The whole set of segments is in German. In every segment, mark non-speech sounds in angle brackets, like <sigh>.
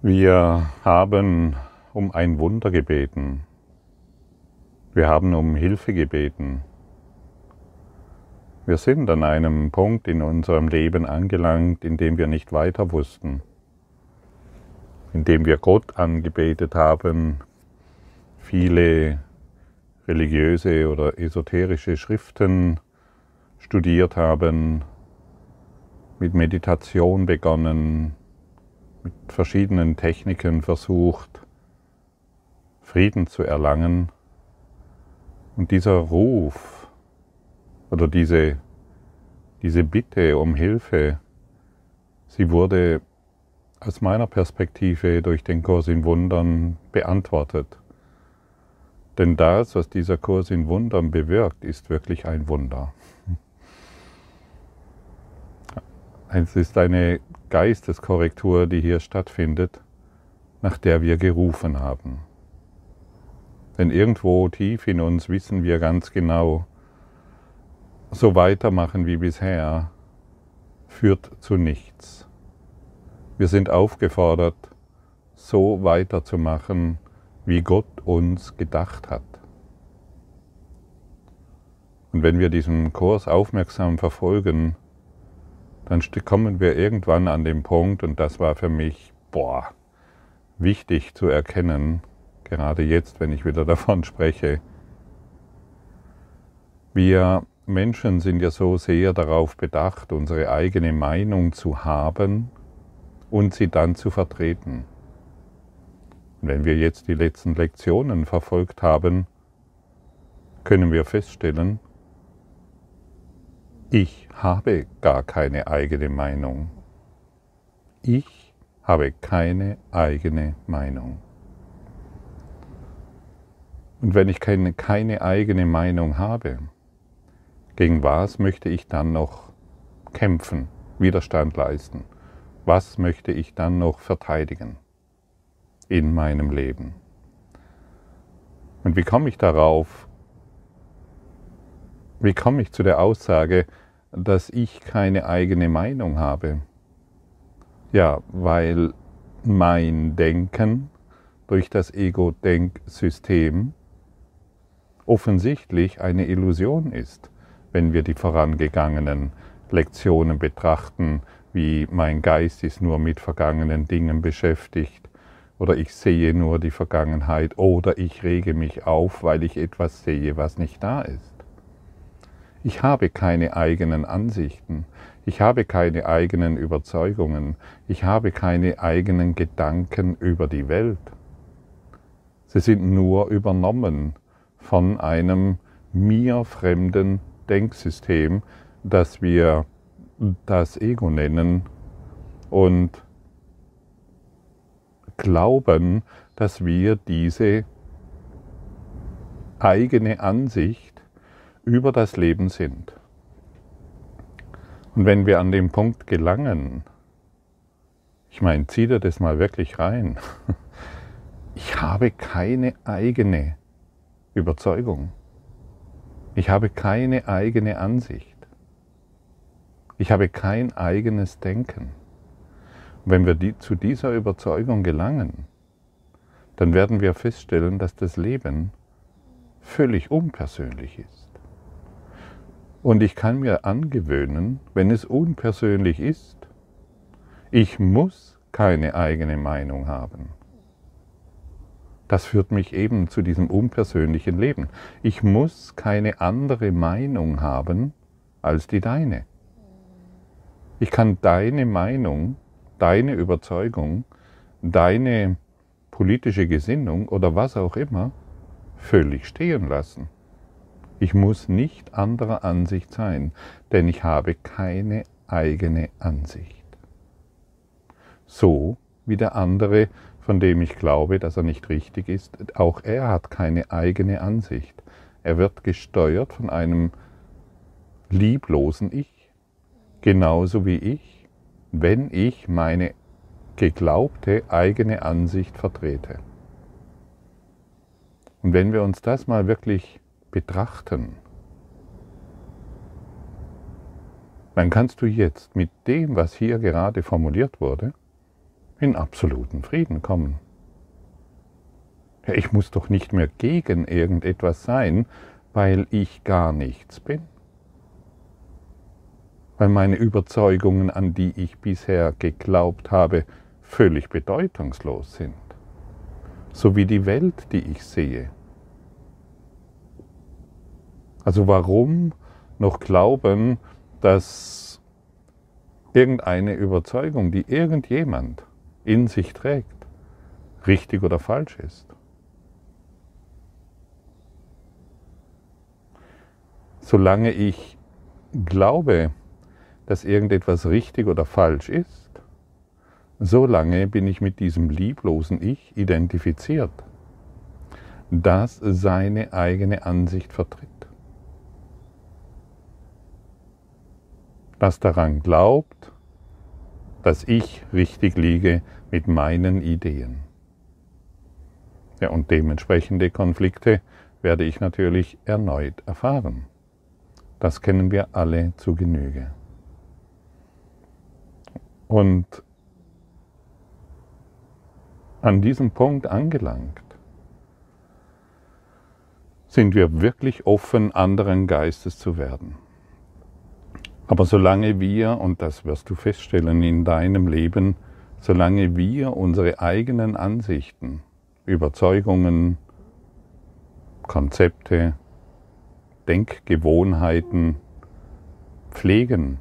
Wir haben um ein Wunder gebeten. Wir haben um Hilfe gebeten. Wir sind an einem Punkt in unserem Leben angelangt, in dem wir nicht weiter wussten, in dem wir Gott angebetet haben, viele religiöse oder esoterische Schriften studiert haben, mit Meditation begonnen, mit verschiedenen Techniken versucht, Frieden zu erlangen. Und dieser Ruf oder diese, diese Bitte um Hilfe, sie wurde aus meiner Perspektive durch den Kurs in Wundern beantwortet. Denn das, was dieser Kurs in Wundern bewirkt, ist wirklich ein Wunder. <laughs> Es ist eine Geisteskorrektur, die hier stattfindet, nach der wir gerufen haben. Denn irgendwo tief in uns wissen wir ganz genau, so weitermachen wie bisher führt zu nichts. Wir sind aufgefordert, so weiterzumachen, wie Gott uns gedacht hat. Und wenn wir diesen Kurs aufmerksam verfolgen, dann kommen wir irgendwann an den Punkt, und das war für mich, boah, wichtig zu erkennen, gerade jetzt, wenn ich wieder <laughs> davon spreche. Wir Menschen sind ja so sehr darauf bedacht, unsere eigene Meinung zu haben und sie dann zu vertreten. Wenn wir jetzt die letzten Lektionen verfolgt haben, können wir feststellen, ich habe gar keine eigene Meinung. Ich habe keine eigene Meinung. Und wenn ich keine, keine eigene Meinung habe, gegen was möchte ich dann noch kämpfen, Widerstand leisten? Was möchte ich dann noch verteidigen in meinem Leben? Und wie komme ich darauf, wie komme ich zu der Aussage, dass ich keine eigene Meinung habe? Ja, weil mein Denken durch das Ego-Denksystem offensichtlich eine Illusion ist, wenn wir die vorangegangenen Lektionen betrachten, wie mein Geist ist nur mit vergangenen Dingen beschäftigt oder ich sehe nur die Vergangenheit oder ich rege mich auf, weil ich etwas sehe, was nicht da ist. Ich habe keine eigenen Ansichten, ich habe keine eigenen Überzeugungen, ich habe keine eigenen Gedanken über die Welt. Sie sind nur übernommen von einem mir fremden Denksystem, das wir das Ego nennen und glauben, dass wir diese eigene Ansicht über das Leben sind. Und wenn wir an den Punkt gelangen, ich meine, zieh dir das mal wirklich rein, <laughs> ich habe keine eigene Überzeugung. Ich habe keine eigene Ansicht. Ich habe kein eigenes Denken. Und wenn wir die, zu dieser Überzeugung gelangen, dann werden wir feststellen, dass das Leben völlig unpersönlich ist. Und ich kann mir angewöhnen, wenn es unpersönlich ist, ich muss keine eigene Meinung haben. Das führt mich eben zu diesem unpersönlichen Leben. Ich muss keine andere Meinung haben als die deine. Ich kann deine Meinung, deine Überzeugung, deine politische Gesinnung oder was auch immer völlig stehen lassen. Ich muss nicht anderer Ansicht sein, denn ich habe keine eigene Ansicht. So wie der andere, von dem ich glaube, dass er nicht richtig ist, auch er hat keine eigene Ansicht. Er wird gesteuert von einem lieblosen Ich, genauso wie ich, wenn ich meine geglaubte eigene Ansicht vertrete. Und wenn wir uns das mal wirklich betrachten, dann kannst du jetzt mit dem, was hier gerade formuliert wurde, in absoluten Frieden kommen. Ja, ich muss doch nicht mehr gegen irgendetwas sein, weil ich gar nichts bin. Weil meine Überzeugungen, an die ich bisher geglaubt habe, völlig bedeutungslos sind. So wie die Welt, die ich sehe. Also warum noch glauben, dass irgendeine Überzeugung, die irgendjemand in sich trägt, richtig oder falsch ist? Solange ich glaube, dass irgendetwas richtig oder falsch ist, solange bin ich mit diesem lieblosen Ich identifiziert, das seine eigene Ansicht vertritt. Das daran glaubt, dass ich richtig liege mit meinen Ideen. Ja, und dementsprechende Konflikte werde ich natürlich erneut erfahren. Das kennen wir alle zu Genüge. Und an diesem Punkt angelangt, sind wir wirklich offen, anderen Geistes zu werden. Aber solange wir, und das wirst du feststellen in deinem Leben, solange wir unsere eigenen Ansichten, Überzeugungen, Konzepte, Denkgewohnheiten pflegen,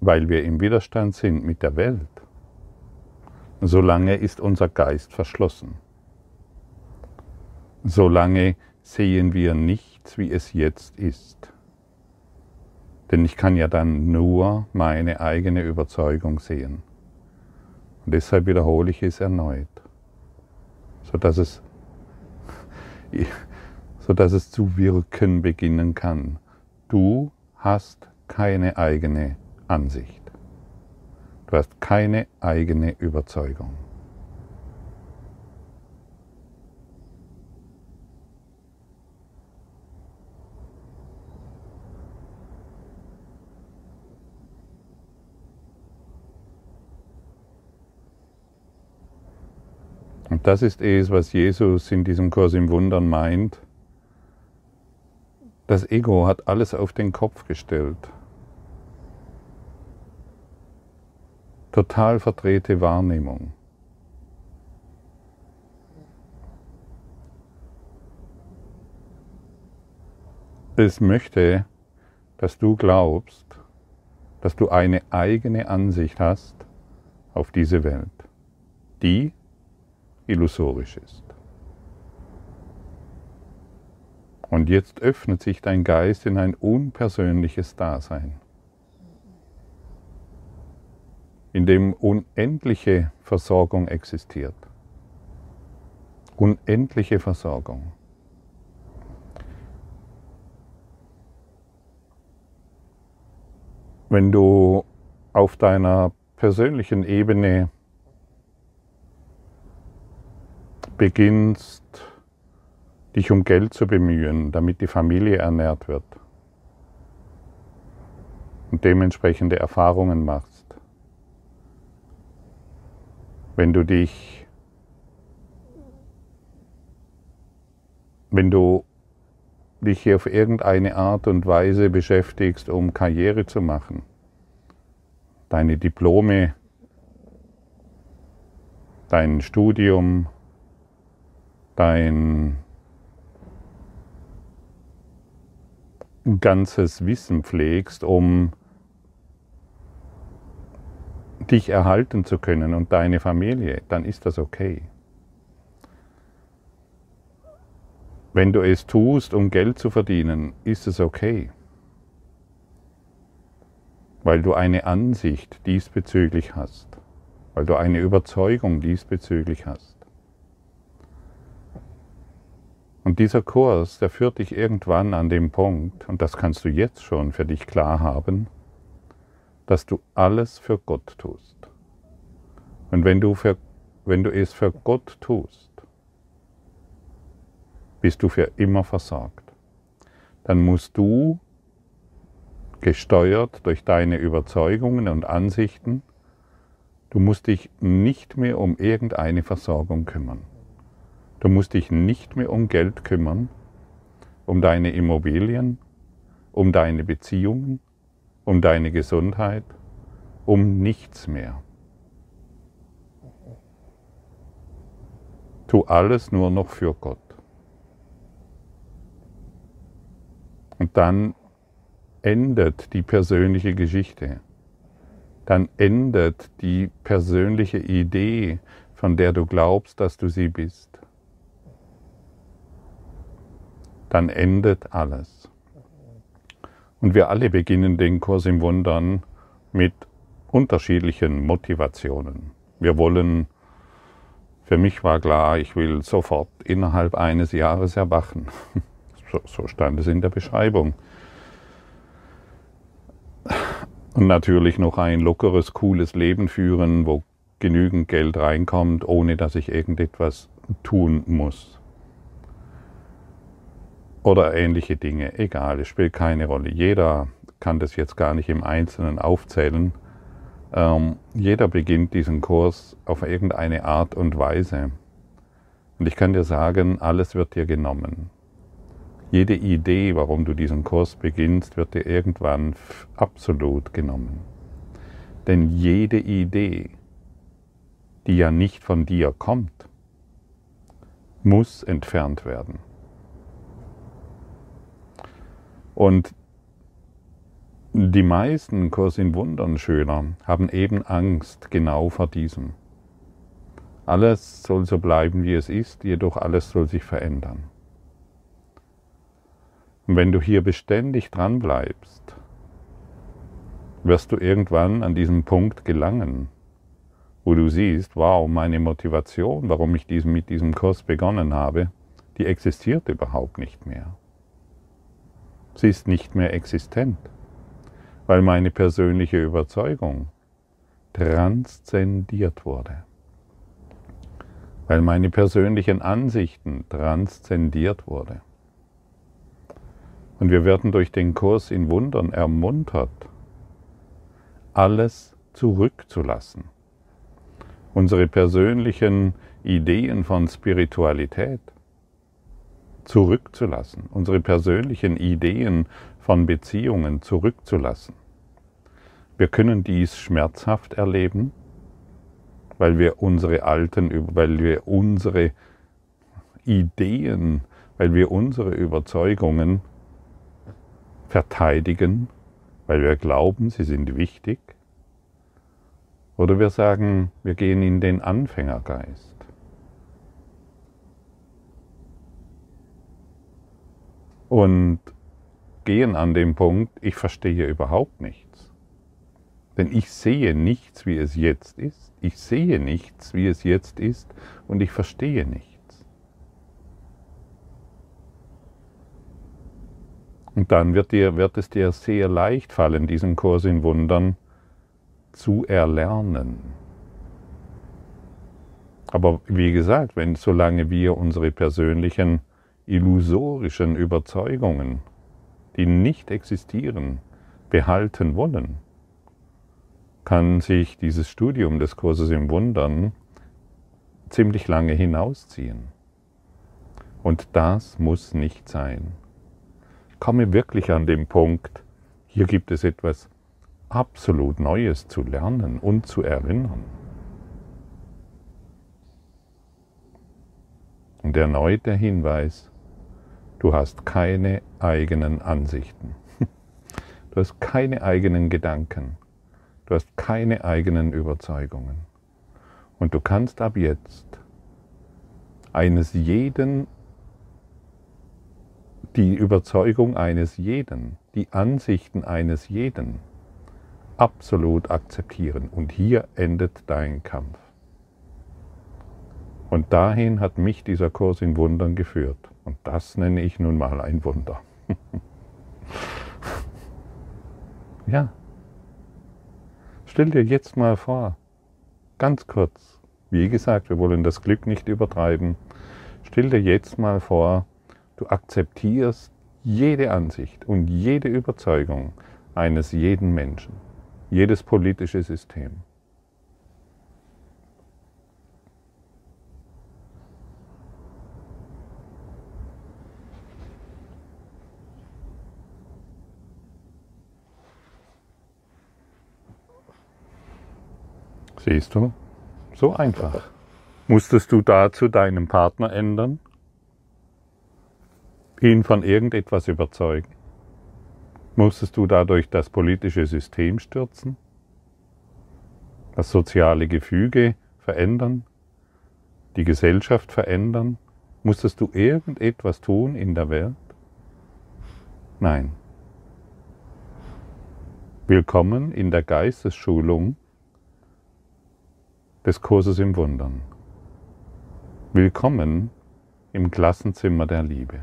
weil wir im Widerstand sind mit der Welt, solange ist unser Geist verschlossen. Solange sehen wir nichts, wie es jetzt ist. Denn ich kann ja dann nur meine eigene Überzeugung sehen. Und deshalb wiederhole ich es erneut, sodass es, <laughs> sodass es zu wirken beginnen kann. Du hast keine eigene Ansicht. Du hast keine eigene Überzeugung. Das ist es, was Jesus in diesem Kurs im Wundern meint. Das Ego hat alles auf den Kopf gestellt. total verdrehte Wahrnehmung. Es möchte, dass du glaubst, dass du eine eigene Ansicht hast auf diese Welt, die illusorisch ist. Und jetzt öffnet sich dein Geist in ein unpersönliches Dasein. in dem unendliche Versorgung existiert. Unendliche Versorgung. Wenn du auf deiner persönlichen Ebene beginnst, dich um Geld zu bemühen, damit die Familie ernährt wird und dementsprechende Erfahrungen machst, wenn du dich, wenn du dich hier auf irgendeine Art und Weise beschäftigst, um Karriere zu machen, deine Diplome, dein Studium, dein ganzes Wissen pflegst, um dich erhalten zu können und deine Familie, dann ist das okay. Wenn du es tust, um Geld zu verdienen, ist es okay, weil du eine Ansicht diesbezüglich hast, weil du eine Überzeugung diesbezüglich hast. Und dieser Kurs, der führt dich irgendwann an den Punkt, und das kannst du jetzt schon für dich klar haben, dass du alles für Gott tust. Und wenn du, für, wenn du es für Gott tust, bist du für immer versorgt. Dann musst du, gesteuert durch deine Überzeugungen und Ansichten, Du musst dich nicht mehr um irgendeine Versorgung kümmern. Du musst dich nicht mehr um Geld kümmern, um deine Immobilien, um deine Beziehungen, um deine Gesundheit, um nichts mehr. Tu alles nur noch für Gott. Und dann endet die persönliche Geschichte. Dann endet die persönliche Idee, von der du glaubst, dass du sie bist. Dann endet alles. Und wir alle beginnen den Kurs im Wundern mit unterschiedlichen Motivationen. Wir wollen, für mich war klar, ich will sofort innerhalb eines Jahres erwachen. <laughs> So, so stand es in der Beschreibung. Und natürlich noch ein lockeres, cooles Leben führen, wo genügend Geld reinkommt, ohne dass ich irgendetwas tun muss. Oder ähnliche Dinge. Egal, es spielt keine Rolle. Jeder kann das jetzt gar nicht im Einzelnen aufzählen. Ähm, jeder beginnt diesen Kurs auf irgendeine Art und Weise. Und ich kann dir sagen, alles wird dir genommen. Jede Idee, warum du diesen Kurs beginnst, wird dir irgendwann absolut genommen. Denn jede Idee, die ja nicht von dir kommt, muss entfernt werden. Und die meisten Kurs in Wundern Schüler haben eben Angst genau vor diesem. Alles soll so bleiben, wie es ist, jedoch alles soll sich verändern. Und wenn du hier beständig dran bleibst, wirst du irgendwann an diesen Punkt gelangen, wo du siehst, wow, meine Motivation, warum ich diesen, mit diesem Kurs begonnen habe, die existiert überhaupt nicht mehr. Sie ist nicht mehr existent, weil meine persönliche Überzeugung transzendiert wurde, weil meine persönlichen Ansichten transzendiert wurde. Und wir werden durch den Kurs in Wundern ermuntert, alles zurückzulassen. Unsere persönlichen Ideen von Spiritualität zurückzulassen. Unsere persönlichen Ideen von Beziehungen zurückzulassen. Wir können dies schmerzhaft erleben, weil wir unsere alten, weil wir unsere Ideen, weil wir unsere Überzeugungen verteidigen, weil wir glauben, sie sind wichtig. Oder wir sagen, wir gehen in den Anfängergeist. Und gehen an den Punkt, ich verstehe überhaupt nichts. Denn ich sehe nichts, wie es jetzt ist. Ich sehe nichts, wie es jetzt ist. Und ich verstehe nichts. Und dann wird, dir, wird es dir sehr leicht fallen, diesen Kurs in Wundern zu erlernen. Aber wie gesagt, wenn solange wir unsere persönlichen illusorischen Überzeugungen, die nicht existieren, behalten wollen, kann sich dieses Studium des Kurses im Wundern ziemlich lange hinausziehen. Und das muss nicht sein komme wirklich an den Punkt, hier gibt es etwas absolut Neues zu lernen und zu erinnern. Und erneut der Hinweis, du hast keine eigenen Ansichten. <laughs> Du hast keine eigenen Gedanken. Du hast keine eigenen Überzeugungen. Und du kannst ab jetzt eines jeden die Überzeugung eines jeden, die Ansichten eines jeden absolut akzeptieren. Und hier endet dein Kampf. Und dahin hat mich dieser Kurs in Wundern geführt. Und das nenne ich nun mal ein Wunder. <laughs> ja. Stell dir jetzt mal vor, ganz kurz, wie gesagt, wir wollen das Glück nicht übertreiben. Stell dir jetzt mal vor, Du akzeptierst jede Ansicht und jede Überzeugung eines jeden Menschen, jedes politische System. Siehst du? So einfach. Musstest du dazu deinen Partner ändern? Ihn von irgendetwas überzeugen? Musstest du dadurch das politische System stürzen? Das soziale Gefüge verändern? Die Gesellschaft verändern? Musstest du irgendetwas tun in der Welt? Nein. Willkommen in der Geistesschulung des Kurses im Wundern. Willkommen im Klassenzimmer der Liebe.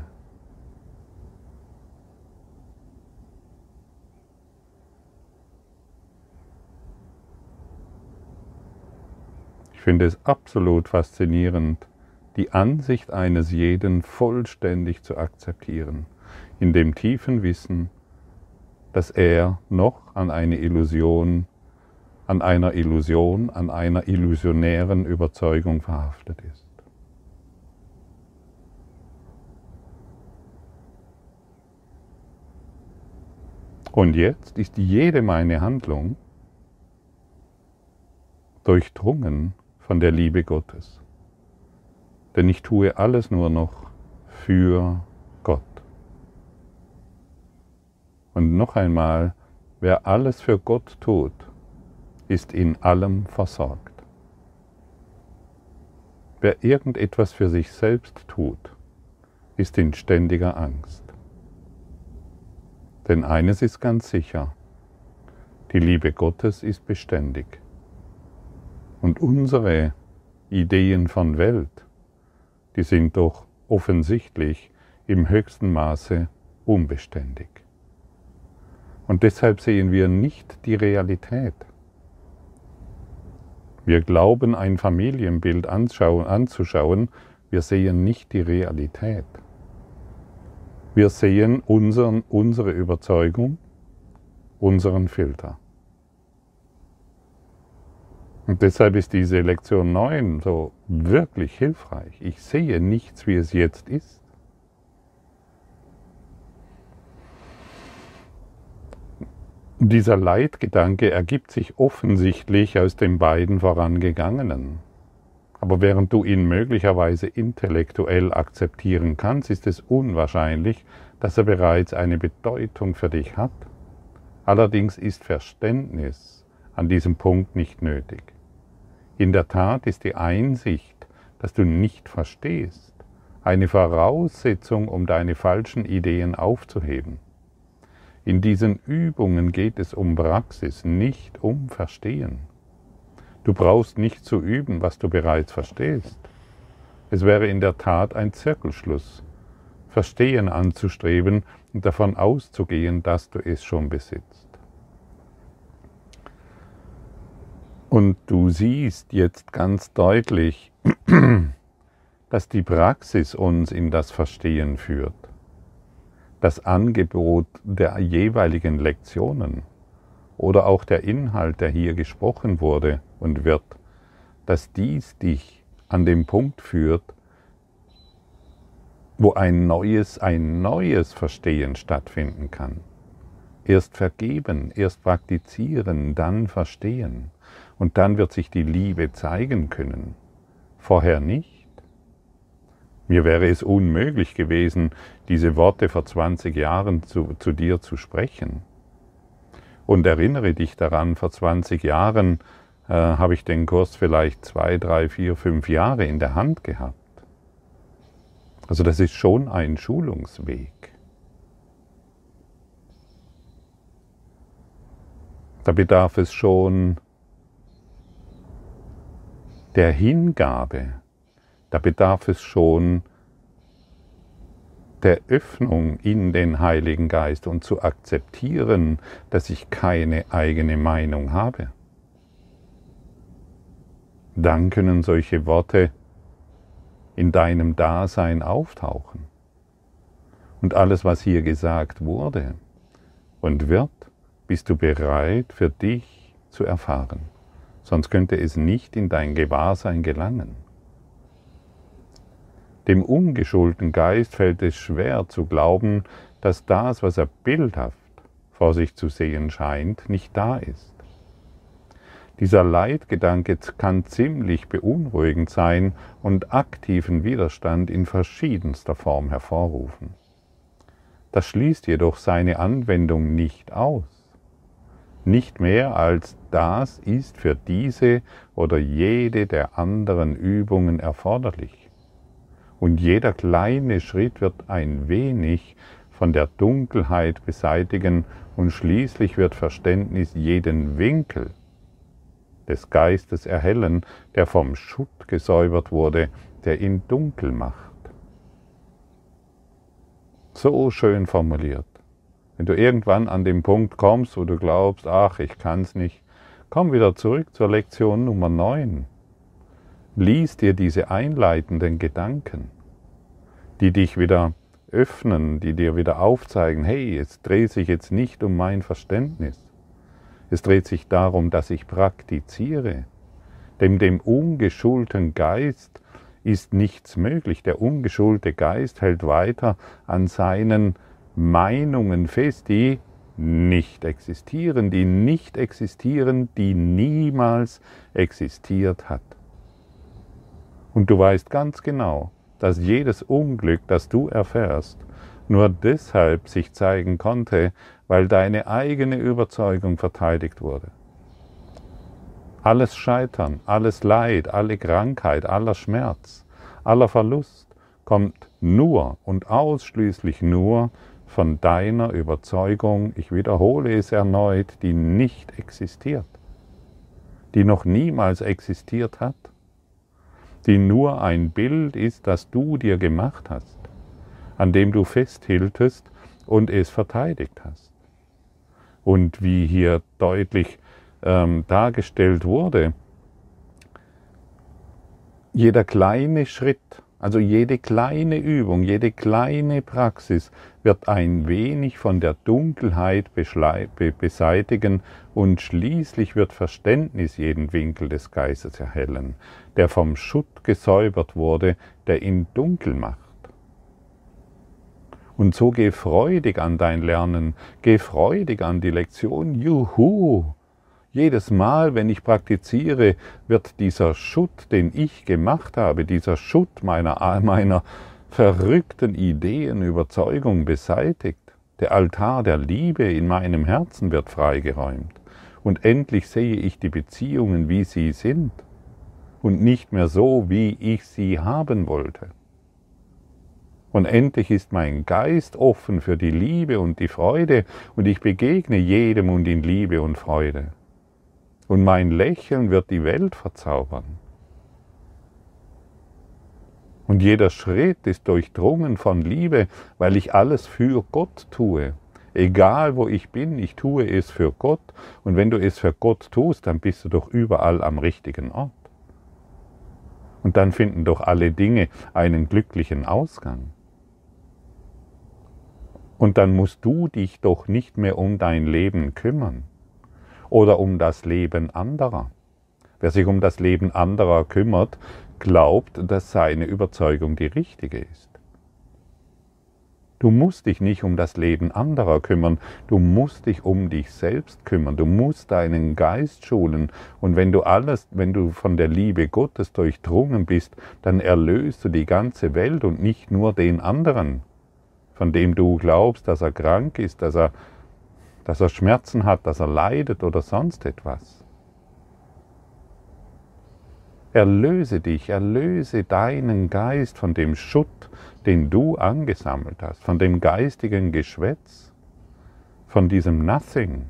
Ich finde es absolut faszinierend, die Ansicht eines jeden vollständig zu akzeptieren, in dem tiefen Wissen, dass er noch an eine Illusion, an einer Illusion, an einer illusionären Überzeugung verhaftet ist. Und jetzt ist jede meine Handlung durchdrungen von der Liebe Gottes. Denn ich tue alles nur noch für Gott. Und noch einmal, wer alles für Gott tut, ist in allem versorgt. Wer irgendetwas für sich selbst tut, ist in ständiger Angst. Denn eines ist ganz sicher, die Liebe Gottes ist beständig. Und unsere Ideen von Welt, die sind doch offensichtlich im höchsten Maße unbeständig. Und deshalb sehen wir nicht die Realität. Wir glauben, ein Familienbild anzuschauen, wir sehen nicht die Realität. Wir sehen unseren, unsere Überzeugung, unseren Filter. Und deshalb ist diese Lektion 9 so wirklich hilfreich. Ich sehe nichts, wie es jetzt ist. Dieser Leitgedanke ergibt sich offensichtlich aus den beiden vorangegangenen. Aber während du ihn möglicherweise intellektuell akzeptieren kannst, ist es unwahrscheinlich, dass er bereits eine Bedeutung für dich hat. Allerdings ist Verständnis an diesem Punkt nicht nötig. In der Tat ist die Einsicht, dass du nicht verstehst, eine Voraussetzung, um deine falschen Ideen aufzuheben. In diesen Übungen geht es um Praxis, nicht um Verstehen. Du brauchst nicht zu üben, was du bereits verstehst. Es wäre in der Tat ein Zirkelschluss, Verstehen anzustreben und davon auszugehen, dass du es schon besitzt. Und du siehst jetzt ganz deutlich, <clears throat> dass die Praxis uns in das Verstehen führt. Das Angebot der jeweiligen Lektionen oder auch der Inhalt, der hier gesprochen wurde und wird, dass dies dich an den Punkt führt, wo ein neues, ein neues Verstehen stattfinden kann. Erst vergeben, erst praktizieren, dann verstehen. Und dann wird sich die Liebe zeigen können. Vorher nicht. Mir wäre es unmöglich gewesen, diese Worte vor 20 Jahren zu, zu dir zu sprechen. Und erinnere dich daran, vor 20 Jahren äh, habe ich den Kurs vielleicht zwei, drei, vier, fünf Jahre in der Hand gehabt. Also das ist schon ein Schulungsweg. Da bedarf es schon der Hingabe, da bedarf es schon der Öffnung in den Heiligen Geist und zu akzeptieren, dass ich keine eigene Meinung habe. Dann können solche Worte in deinem Dasein auftauchen. Und alles, was hier gesagt wurde und wird, bist du bereit für dich zu erfahren. Sonst könnte es nicht in dein Gewahrsein gelangen. Dem ungeschulten Geist fällt es schwer zu glauben, dass das, was er bildhaft vor sich zu sehen scheint, nicht da ist. Dieser Leitgedanke kann ziemlich beunruhigend sein und aktiven Widerstand in verschiedenster Form hervorrufen. Das schließt jedoch seine Anwendung nicht aus. Nicht mehr als das ist für diese oder jede der anderen Übungen erforderlich. Und jeder kleine Schritt wird ein wenig von der Dunkelheit beseitigen und schließlich wird Verständnis jeden Winkel des Geistes erhellen, der vom Schutt gesäubert wurde, der ihn dunkel macht. So schön formuliert. Wenn du irgendwann an den Punkt kommst, wo du glaubst, ach, ich kann's nicht, komm wieder zurück zur Lektion Nummer 9. Lies dir diese einleitenden Gedanken, die dich wieder öffnen, die dir wieder aufzeigen, hey, es dreht sich jetzt nicht um mein Verständnis. Es dreht sich darum, dass ich praktiziere. Dem, dem ungeschulten Geist ist nichts möglich. Der ungeschulte Geist hält weiter an seinen Meinungen fest, die nicht existieren, die nicht existieren, die niemals existiert hat. Und du weißt ganz genau, dass jedes Unglück, das du erfährst, nur deshalb sich zeigen konnte, weil deine eigene Überzeugung verteidigt wurde. Alles Scheitern, alles Leid, alle Krankheit, aller Schmerz, aller Verlust kommt nur und ausschließlich nur von deiner Überzeugung, ich wiederhole es erneut, die nicht existiert, die noch niemals existiert hat die nur ein Bild ist, das du dir gemacht hast, an dem du festhieltest und es verteidigt hast. Und wie hier deutlich ähm, dargestellt wurde, jeder kleine Schritt, also jede kleine Übung, jede kleine Praxis wird ein wenig von der Dunkelheit beseitigen und schließlich wird Verständnis jeden Winkel des Geistes erhellen, der vom Schutt gesäubert wurde, der ihn dunkel macht. Und so geh freudig an dein Lernen, geh freudig an die Lektion, juhu! Jedes Mal, wenn ich praktiziere, wird dieser Schutt, den ich gemacht habe, dieser Schutt meiner, <laughs> meiner verrückten Ideen, Überzeugung beseitigt. Der Altar der Liebe in meinem Herzen wird freigeräumt. Und endlich sehe ich die Beziehungen, wie sie sind und nicht mehr so, wie ich sie haben wollte. Und endlich ist mein Geist offen für die Liebe und die Freude und ich begegne jedem und in Liebe und Freude und mein Lächeln wird die Welt verzaubern. Und jeder Schritt ist durchdrungen von Liebe, weil ich alles für Gott tue. Egal wo ich bin, ich tue es für Gott. Und wenn du es für Gott tust, dann bist du doch überall am richtigen Ort. Und dann finden doch alle Dinge einen glücklichen Ausgang. Und dann musst du dich doch nicht mehr um dein Leben kümmern oder um das Leben anderer. Wer sich um das Leben anderer kümmert, glaubt, dass seine Überzeugung die richtige ist. Du musst dich nicht um das Leben anderer kümmern, du musst dich um dich selbst kümmern, du musst deinen Geist schulen und wenn du alles, wenn du von der Liebe Gottes durchdrungen bist, dann erlöst du die ganze Welt und nicht nur den anderen, von dem du glaubst, dass er krank ist, dass er dass er Schmerzen hat, dass er leidet oder sonst etwas. Erlöse dich, erlöse deinen Geist von dem Schutt, den du angesammelt hast, von dem geistigen Geschwätz, von diesem Nothing,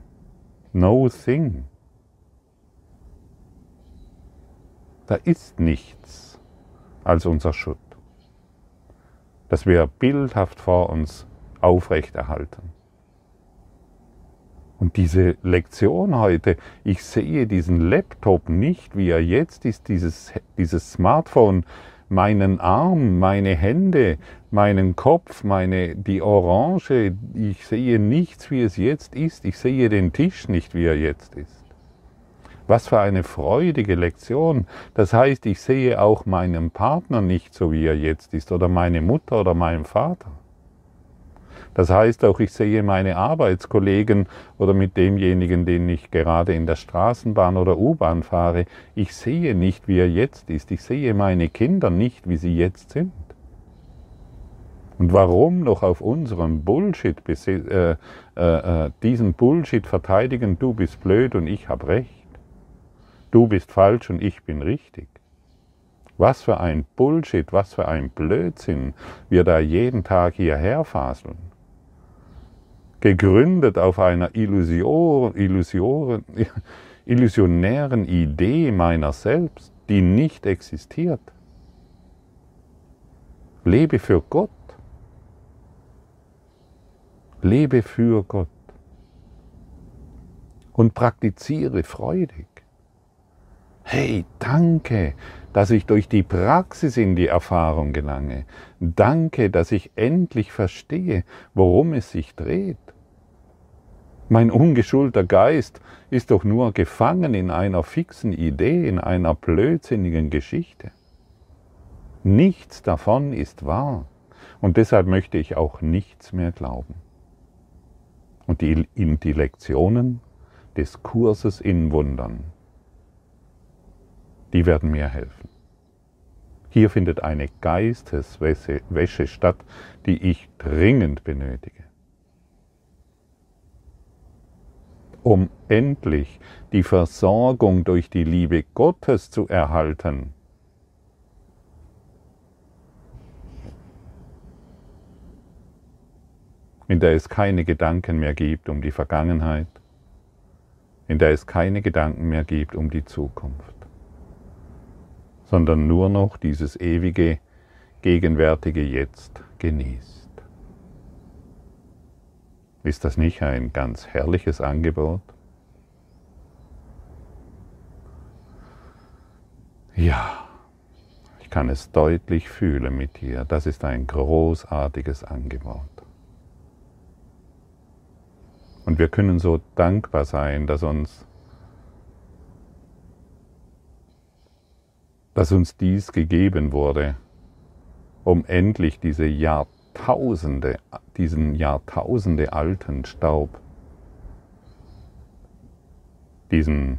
No Thing. Da ist nichts als unser Schutt, das wir bildhaft vor uns aufrechterhalten. Und diese Lektion heute, ich sehe diesen Laptop nicht, wie er jetzt ist, dieses, dieses Smartphone, meinen Arm, meine Hände, meinen Kopf, meine, die Orange, ich sehe nichts, wie es jetzt ist, ich sehe den Tisch nicht, wie er jetzt ist. Was für eine freudige Lektion. Das heißt, ich sehe auch meinen Partner nicht so, wie er jetzt ist, oder meine Mutter oder meinen Vater. Das heißt auch, ich sehe meine Arbeitskollegen oder mit demjenigen, den ich gerade in der Straßenbahn oder U-Bahn fahre, ich sehe nicht, wie er jetzt ist. Ich sehe meine Kinder nicht, wie sie jetzt sind. Und warum noch auf unserem Bullshit, äh, äh, äh, diesen Bullshit verteidigen, du bist blöd und ich habe recht. Du bist falsch und ich bin richtig. Was für ein Bullshit, was für ein Blödsinn wir da jeden Tag hierher faseln gegründet auf einer Illusion, Illusion, illusionären Idee meiner selbst, die nicht existiert. Lebe für Gott. Lebe für Gott. Und praktiziere freudig. Hey, danke, dass ich durch die Praxis in die Erfahrung gelange. Danke, dass ich endlich verstehe, worum es sich dreht. Mein ungeschulter Geist ist doch nur gefangen in einer fixen Idee, in einer blödsinnigen Geschichte. Nichts davon ist wahr. Und deshalb möchte ich auch nichts mehr glauben. Und die, die Lektionen des Kurses in Wundern, die werden mir helfen. Hier findet eine Geisteswäsche statt, die ich dringend benötige. Um endlich die Versorgung durch die Liebe Gottes zu erhalten. in der es keine Gedanken mehr gibt um die Vergangenheit, in der es keine Gedanken mehr gibt um die Zukunft, sondern nur noch dieses ewige, gegenwärtige Jetzt genießt. Ist das nicht ein ganz herrliches Angebot? Ja, ich kann es deutlich fühlen mit dir. Das ist ein großartiges Angebot. Und wir können so dankbar sein, dass uns, dass uns dies gegeben wurde, um endlich diese Jahrtausende Jahrtausende, diesen Jahrtausende alten Staub, diesen,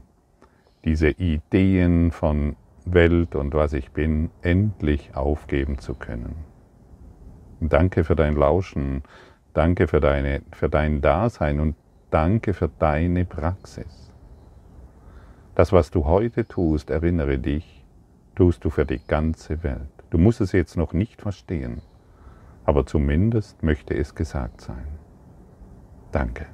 diese Ideen von Welt und was ich bin, endlich aufgeben zu können. Danke für dein Lauschen, danke für, deine, für dein Dasein und danke für deine Praxis. Das, was du heute tust, erinnere dich, tust du für die ganze Welt. Du musst es jetzt noch nicht verstehen aber zumindest möchte es gesagt sein. Danke.